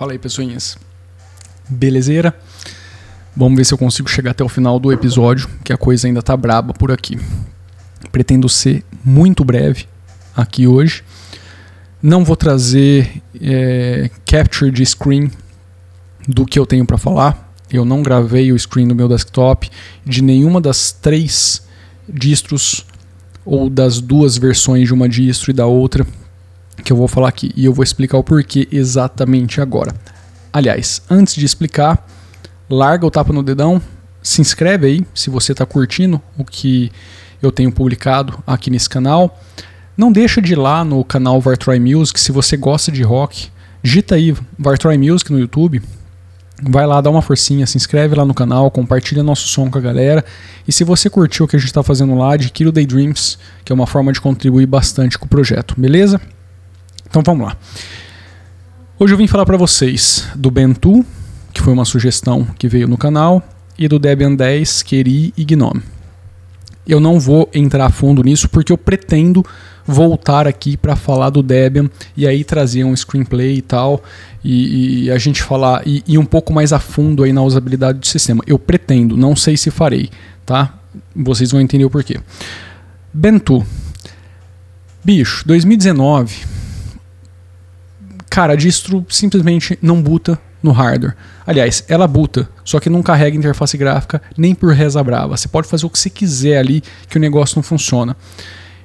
Fala aí, pessoinhas. Belezeira? Vamos ver se eu consigo chegar até o final do episódio, que a coisa ainda tá braba por aqui. Pretendo ser muito breve aqui hoje. Não vou trazer é, capture de screen do que eu tenho para falar. Eu não gravei o screen do meu desktop de nenhuma das três distros ou das duas versões de uma distro e da outra que eu vou falar aqui e eu vou explicar o porquê exatamente agora. Aliás, antes de explicar, larga o tapa no dedão, se inscreve aí se você está curtindo o que eu tenho publicado aqui nesse canal. Não deixa de ir lá no canal Vartroy Music se você gosta de rock. Digita aí Vartroy Music no YouTube. Vai lá, dá uma forcinha, se inscreve lá no canal, compartilha nosso som com a galera. E se você curtiu o que a gente está fazendo lá, adquira o Daydreams, que é uma forma de contribuir bastante com o projeto, beleza? Então vamos lá. Hoje eu vim falar para vocês do Bentu, que foi uma sugestão que veio no canal, e do Debian 10, Keri e Gnome. Eu não vou entrar a fundo nisso porque eu pretendo voltar aqui para falar do Debian e aí trazer um screenplay e tal e, e a gente falar e ir um pouco mais a fundo aí na usabilidade do sistema. Eu pretendo, não sei se farei, tá? Vocês vão entender o porquê. Bentu. Bicho, 2019 cara, a distro simplesmente não buta no hardware. Aliás, ela buta, só que não carrega interface gráfica nem por reza brava. Você pode fazer o que você quiser ali que o negócio não funciona.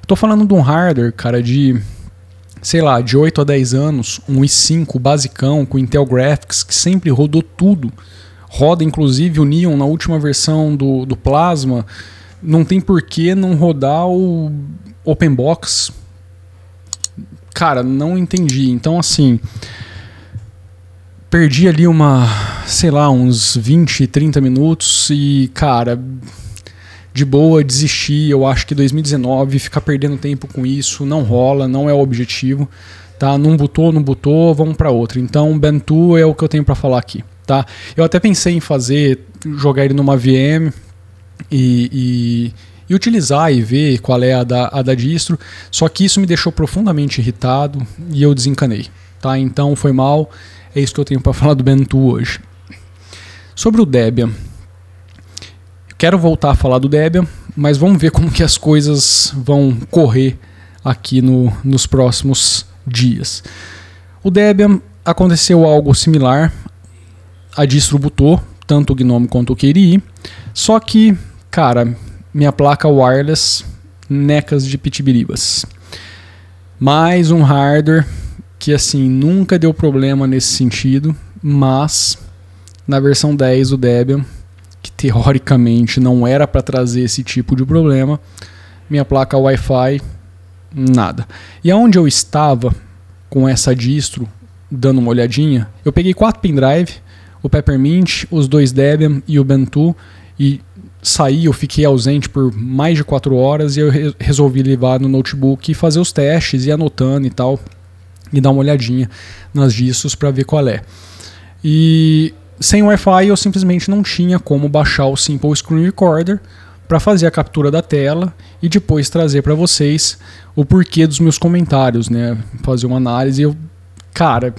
Estou falando de um hardware, cara, de sei lá, de 8 a 10 anos, um i5 basicão com Intel Graphics que sempre rodou tudo. Roda inclusive o Neon na última versão do, do Plasma. Não tem por que não rodar o OpenBox cara, não entendi. Então, assim, perdi ali uma, sei lá, uns 20, 30 minutos e, cara, de boa, desisti. Eu acho que 2019, ficar perdendo tempo com isso não rola, não é o objetivo. Tá? Não botou, não botou, vamos para outra. Então, Bentu é o que eu tenho para falar aqui. Tá? Eu até pensei em fazer, jogar ele numa VM e, e e utilizar e ver qual é a da, a da distro. Só que isso me deixou profundamente irritado e eu desencanei. Tá? Então foi mal. É isso que eu tenho para falar do Bentu hoje. Sobre o Debian. Quero voltar a falar do Debian, mas vamos ver como que as coisas vão correr aqui no, nos próximos dias. O Debian aconteceu algo similar. A distro botou tanto o GNOME quanto o KDE, só que, cara, minha placa wireless necas de pitibiribas. Mais um hardware que assim nunca deu problema nesse sentido, mas na versão 10 do Debian, que teoricamente não era para trazer esse tipo de problema, minha placa Wi-Fi nada. E aonde eu estava com essa distro dando uma olhadinha, eu peguei quatro pendrive, o Peppermint, os dois Debian e o Bentu e saí, eu fiquei ausente por mais de quatro horas e eu re resolvi levar no notebook e fazer os testes e anotando e tal e dar uma olhadinha nas distros para ver qual é. E sem Wi-Fi eu simplesmente não tinha como baixar o Simple Screen Recorder para fazer a captura da tela e depois trazer para vocês o porquê dos meus comentários, né? Fazer uma análise. Eu, cara,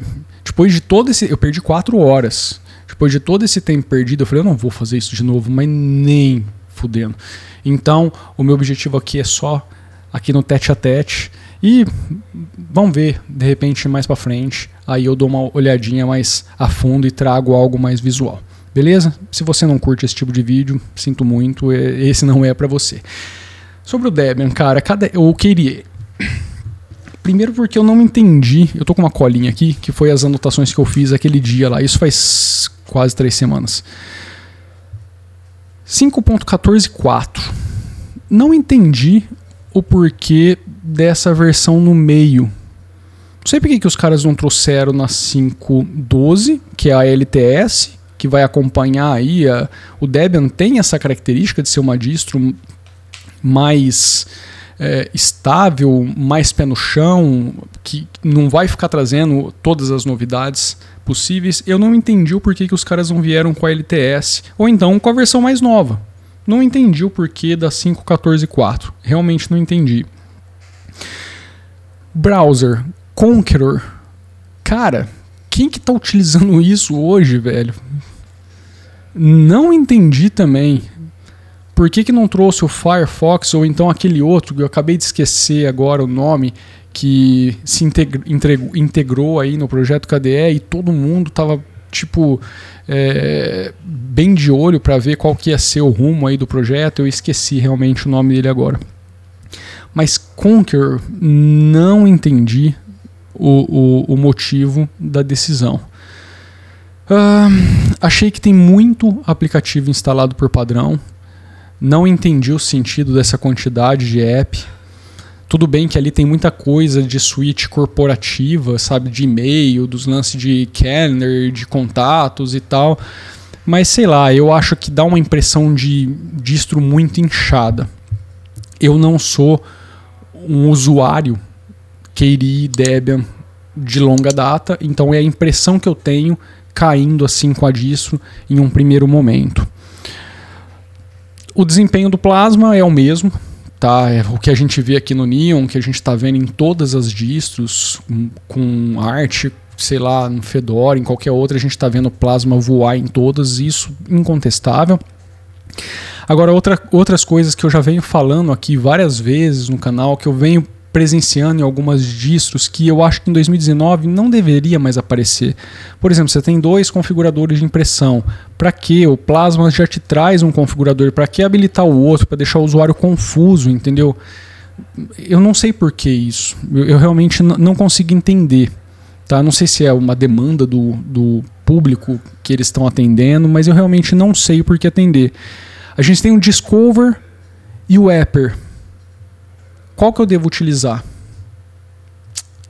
depois de todo esse, eu perdi quatro horas depois de todo esse tempo perdido, eu falei, eu não vou fazer isso de novo, mas nem fudendo. Então, o meu objetivo aqui é só aqui no tete a tete e vamos ver, de repente mais para frente, aí eu dou uma olhadinha mais a fundo e trago algo mais visual. Beleza? Se você não curte esse tipo de vídeo, sinto muito, esse não é para você. Sobre o Debian, cara, eu queria Primeiro porque eu não entendi, eu tô com uma colinha aqui, que foi as anotações que eu fiz aquele dia lá. Isso faz quase três semanas. 5.14.4. Não entendi o porquê dessa versão no meio. Não sei por que os caras não trouxeram na 5.12, que é a LTS, que vai acompanhar aí. A, o Debian tem essa característica de ser uma distro mais é, estável, mais pé no chão, que não vai ficar trazendo todas as novidades possíveis. Eu não entendi o porquê que os caras não vieram com a LTS, ou então com a versão mais nova. Não entendi o porquê da 5.14.4. Realmente não entendi. Browser, Conqueror. Cara, quem que tá utilizando isso hoje, velho? Não entendi também. Por que, que não trouxe o Firefox ou então aquele outro que eu acabei de esquecer agora o nome que se integrou, integrou aí no projeto KDE e todo mundo tava tipo é, bem de olho para ver qual que ia ser o rumo aí do projeto. Eu esqueci realmente o nome dele agora. Mas Conquer não entendi o, o, o motivo da decisão. Uh, achei que tem muito aplicativo instalado por padrão. Não entendi o sentido dessa quantidade de app. Tudo bem que ali tem muita coisa de suíte corporativa, sabe, de e-mail, dos lances de calendar, de contatos e tal. Mas sei lá, eu acho que dá uma impressão de distro muito inchada. Eu não sou um usuário KDE Debian de longa data, então é a impressão que eu tenho caindo assim com a distro em um primeiro momento. O desempenho do Plasma é o mesmo, tá? É o que a gente vê aqui no Neon, que a gente está vendo em todas as distros, com arte, sei lá, no Fedora, em qualquer outra, a gente está vendo o Plasma voar em todas, isso incontestável. Agora, outra, outras coisas que eu já venho falando aqui várias vezes no canal, que eu venho presenciando em algumas distros que eu acho que em 2019 não deveria mais aparecer. Por exemplo, você tem dois configuradores de impressão. Para que? O Plasma já te traz um configurador. Para que habilitar o outro? Para deixar o usuário confuso, entendeu? Eu não sei por que isso. Eu, eu realmente não consigo entender. Tá? Não sei se é uma demanda do, do público que eles estão atendendo, mas eu realmente não sei por que atender. A gente tem o Discover e o Apper qual que eu devo utilizar?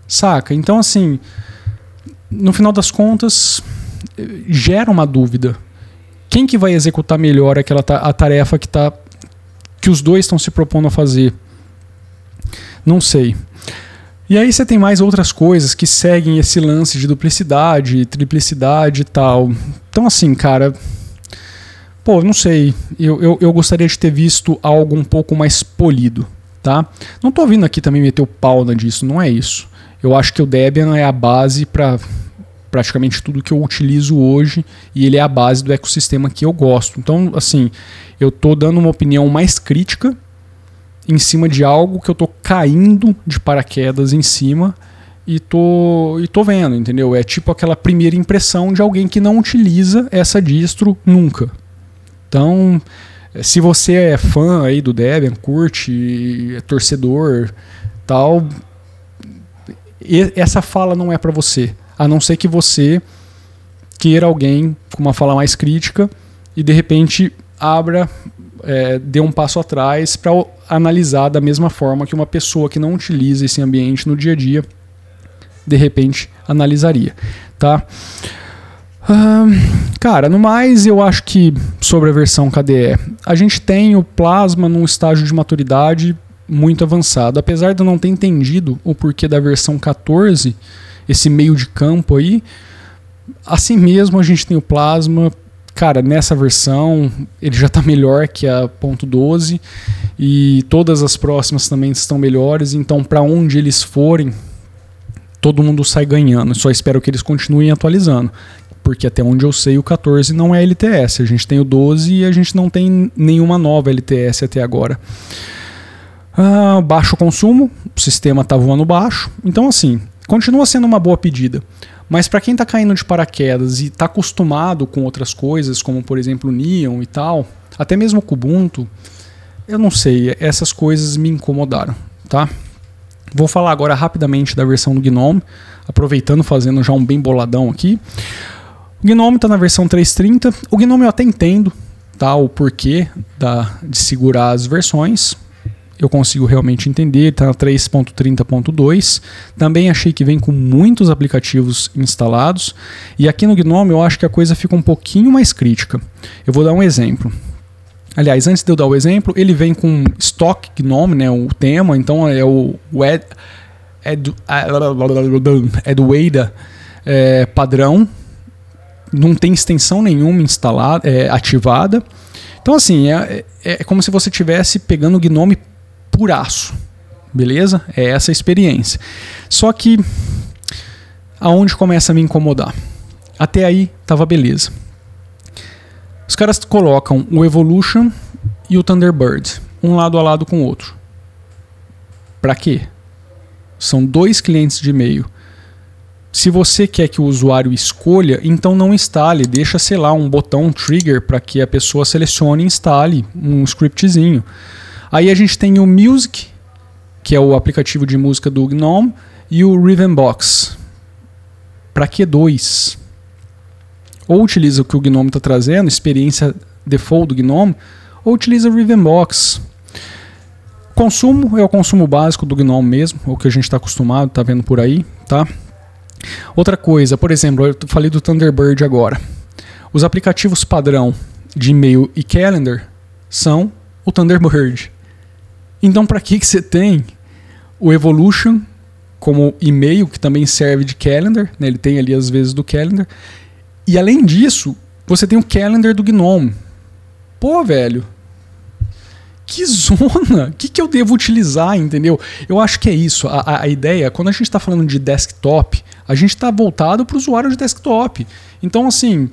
Saca? Então, assim, no final das contas, gera uma dúvida. Quem que vai executar melhor aquela a tarefa que, tá, que os dois estão se propondo a fazer? Não sei. E aí você tem mais outras coisas que seguem esse lance de duplicidade, triplicidade e tal. Então, assim, cara. Pô, não sei. Eu, eu, eu gostaria de ter visto algo um pouco mais polido tá? Não estou vindo aqui também meter o pau disso, não é isso. Eu acho que o Debian é a base para praticamente tudo que eu utilizo hoje e ele é a base do ecossistema que eu gosto. Então, assim, eu estou dando uma opinião mais crítica em cima de algo que eu estou caindo de paraquedas em cima e tô, e tô vendo, entendeu? É tipo aquela primeira impressão de alguém que não utiliza essa distro nunca. Então, se você é fã aí do Debian, curte, é torcedor, tal, essa fala não é para você, a não ser que você queira alguém com uma fala mais crítica e de repente abra, é, dê um passo atrás para analisar da mesma forma que uma pessoa que não utiliza esse ambiente no dia a dia, de repente analisaria, tá? Cara, no mais, eu acho que sobre a versão KDE, a gente tem o Plasma num estágio de maturidade muito avançado. Apesar de eu não ter entendido o porquê da versão 14, esse meio de campo aí, assim mesmo a gente tem o Plasma. Cara, nessa versão ele já está melhor que a .12 e todas as próximas também estão melhores. Então, para onde eles forem, todo mundo sai ganhando. Só espero que eles continuem atualizando porque até onde eu sei o 14 não é LTS. A gente tem o 12 e a gente não tem nenhuma nova LTS até agora. Ah, baixo consumo, o sistema está voando baixo. Então, assim, continua sendo uma boa pedida. Mas para quem está caindo de paraquedas e está acostumado com outras coisas, como por exemplo o Neon e tal, até mesmo o Kubuntu, eu não sei, essas coisas me incomodaram, tá? Vou falar agora rapidamente da versão do GNOME, aproveitando fazendo já um bem boladão aqui. O Gnome está na versão 3.30. O Gnome eu até entendo tá, o porquê da, de segurar as versões. Eu consigo realmente entender, está na 3.30.2. Também achei que vem com muitos aplicativos instalados. E aqui no Gnome eu acho que a coisa fica um pouquinho mais crítica. Eu vou dar um exemplo. Aliás, antes de eu dar o exemplo, ele vem com Stock Gnome, né, o tema, então é o, o Ed, Ed, Ed, é, padrão, não tem extensão nenhuma instalada, é, ativada. Então, assim, é, é, é como se você estivesse pegando o Gnome puraço. Beleza? É essa a experiência. Só que aonde começa a me incomodar. Até aí tava beleza. Os caras colocam o Evolution e o Thunderbird, um lado a lado com o outro. Para quê? São dois clientes de e-mail. Se você quer que o usuário escolha, então não instale, deixa, sei lá, um botão um trigger para que a pessoa selecione e instale um scriptzinho. Aí a gente tem o Music, que é o aplicativo de música do GNOME, e o Rhythmbox. Para que dois? Ou utiliza o que o GNOME está trazendo, experiência default do GNOME, ou utiliza o Rhythmbox. Consumo é o consumo básico do GNOME mesmo, o que a gente está acostumado, está vendo por aí, tá? Outra coisa, por exemplo, eu falei do Thunderbird agora. Os aplicativos padrão de e-mail e calendar são o Thunderbird. Então, para que, que você tem o Evolution como e-mail, que também serve de calendar, né? ele tem ali as vezes do calendar, e além disso, você tem o calendar do Gnome. Pô, velho, que zona! O que, que eu devo utilizar, entendeu? Eu acho que é isso. A, a ideia, quando a gente está falando de desktop, a gente está voltado para o usuário de desktop. Então, assim,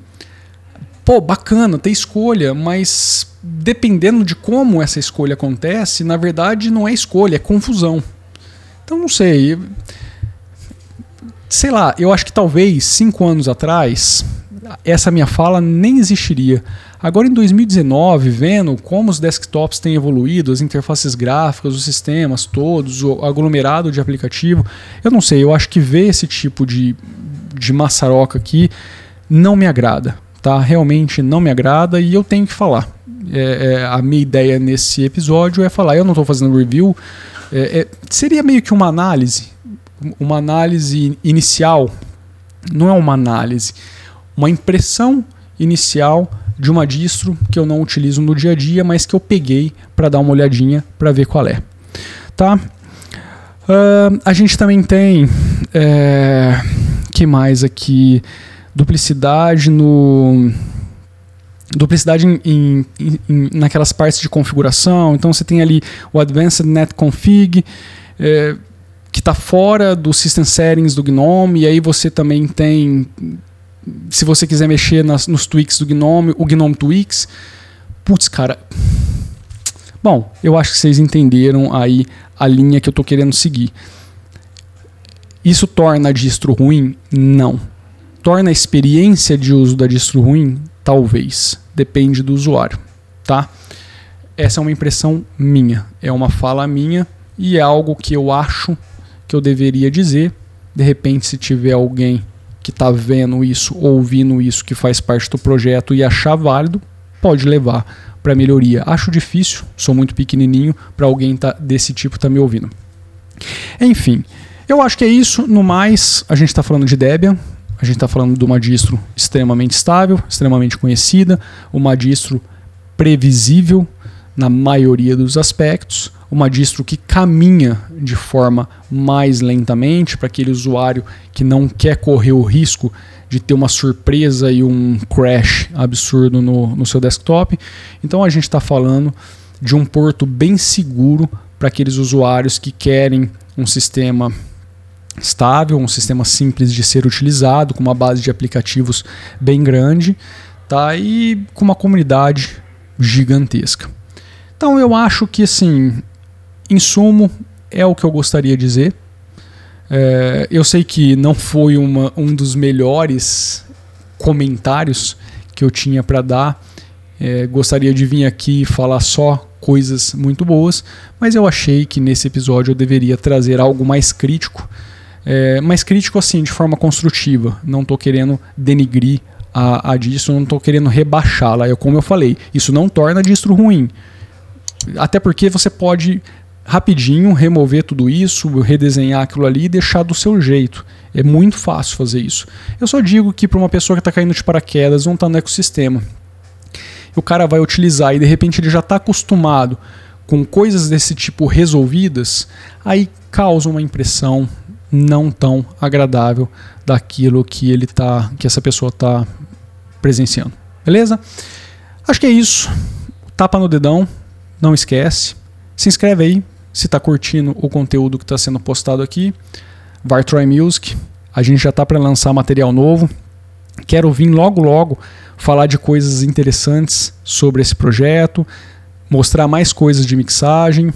pô, bacana, ter escolha, mas dependendo de como essa escolha acontece, na verdade não é escolha, é confusão. Então, não sei. Sei lá, eu acho que talvez cinco anos atrás essa minha fala nem existiria. Agora em 2019, vendo como os desktops têm evoluído, as interfaces gráficas, os sistemas todos, o aglomerado de aplicativo, eu não sei, eu acho que ver esse tipo de, de maçaroca aqui não me agrada, tá? Realmente não me agrada e eu tenho que falar. É, é, a minha ideia nesse episódio é falar, eu não estou fazendo review, é, é, seria meio que uma análise, uma análise inicial, não é uma análise uma impressão inicial de uma distro que eu não utilizo no dia a dia, mas que eu peguei para dar uma olhadinha para ver qual é. Tá? Uh, a gente também tem. É, que mais aqui? Duplicidade no. Duplicidade em, em, em, naquelas partes de configuração. Então você tem ali o Advanced Net Config. É, que está fora do System Settings do GNOME, e aí você também tem se você quiser mexer nas, nos tweaks do Gnome, o Gnome Tweaks. Putz, cara. Bom, eu acho que vocês entenderam aí a linha que eu estou querendo seguir. Isso torna a distro ruim? Não. Torna a experiência de uso da distro ruim? Talvez. Depende do usuário, tá? Essa é uma impressão minha, é uma fala minha e é algo que eu acho que eu deveria dizer. De repente, se tiver alguém que está vendo isso, ouvindo isso, que faz parte do projeto e achar válido, pode levar para melhoria. Acho difícil, sou muito pequenininho para alguém tá, desse tipo estar tá me ouvindo. Enfim, eu acho que é isso. No mais, a gente está falando de Debian, a gente está falando de uma distro extremamente estável, extremamente conhecida, uma distro previsível na maioria dos aspectos, uma distro que caminha de forma mais lentamente para aquele usuário que não quer correr o risco de ter uma surpresa e um crash absurdo no, no seu desktop. Então a gente está falando de um porto bem seguro para aqueles usuários que querem um sistema estável, um sistema simples de ser utilizado, com uma base de aplicativos bem grande, tá? E com uma comunidade gigantesca. Então eu acho que assim em sumo, é o que eu gostaria de dizer. É, eu sei que não foi uma, um dos melhores comentários que eu tinha para dar. É, gostaria de vir aqui e falar só coisas muito boas, mas eu achei que nesse episódio eu deveria trazer algo mais crítico. É, mais crítico assim, de forma construtiva. Não estou querendo denigrir a, a distro, não estou querendo rebaixá-la. Eu, como eu falei, isso não torna a distro ruim. Até porque você pode rapidinho remover tudo isso, redesenhar aquilo ali e deixar do seu jeito. É muito fácil fazer isso. Eu só digo que para uma pessoa que está caindo de paraquedas, não está no ecossistema, o cara vai utilizar e de repente ele já está acostumado com coisas desse tipo resolvidas, aí causa uma impressão não tão agradável daquilo que ele tá, que essa pessoa está presenciando. Beleza? Acho que é isso. Tapa no dedão, não esquece. Se inscreve aí, se está curtindo o conteúdo que está sendo postado aqui, Vartroy Music, A gente já tá para lançar material novo. Quero vir logo logo falar de coisas interessantes sobre esse projeto, mostrar mais coisas de mixagem.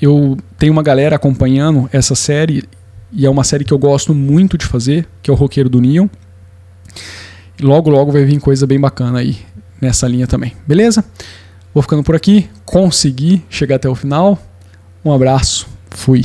Eu tenho uma galera acompanhando essa série e é uma série que eu gosto muito de fazer, que é o Roqueiro do Neon. Logo logo vai vir coisa bem bacana aí nessa linha também. Beleza? Vou ficando por aqui. Consegui chegar até o final. Um abraço. Fui.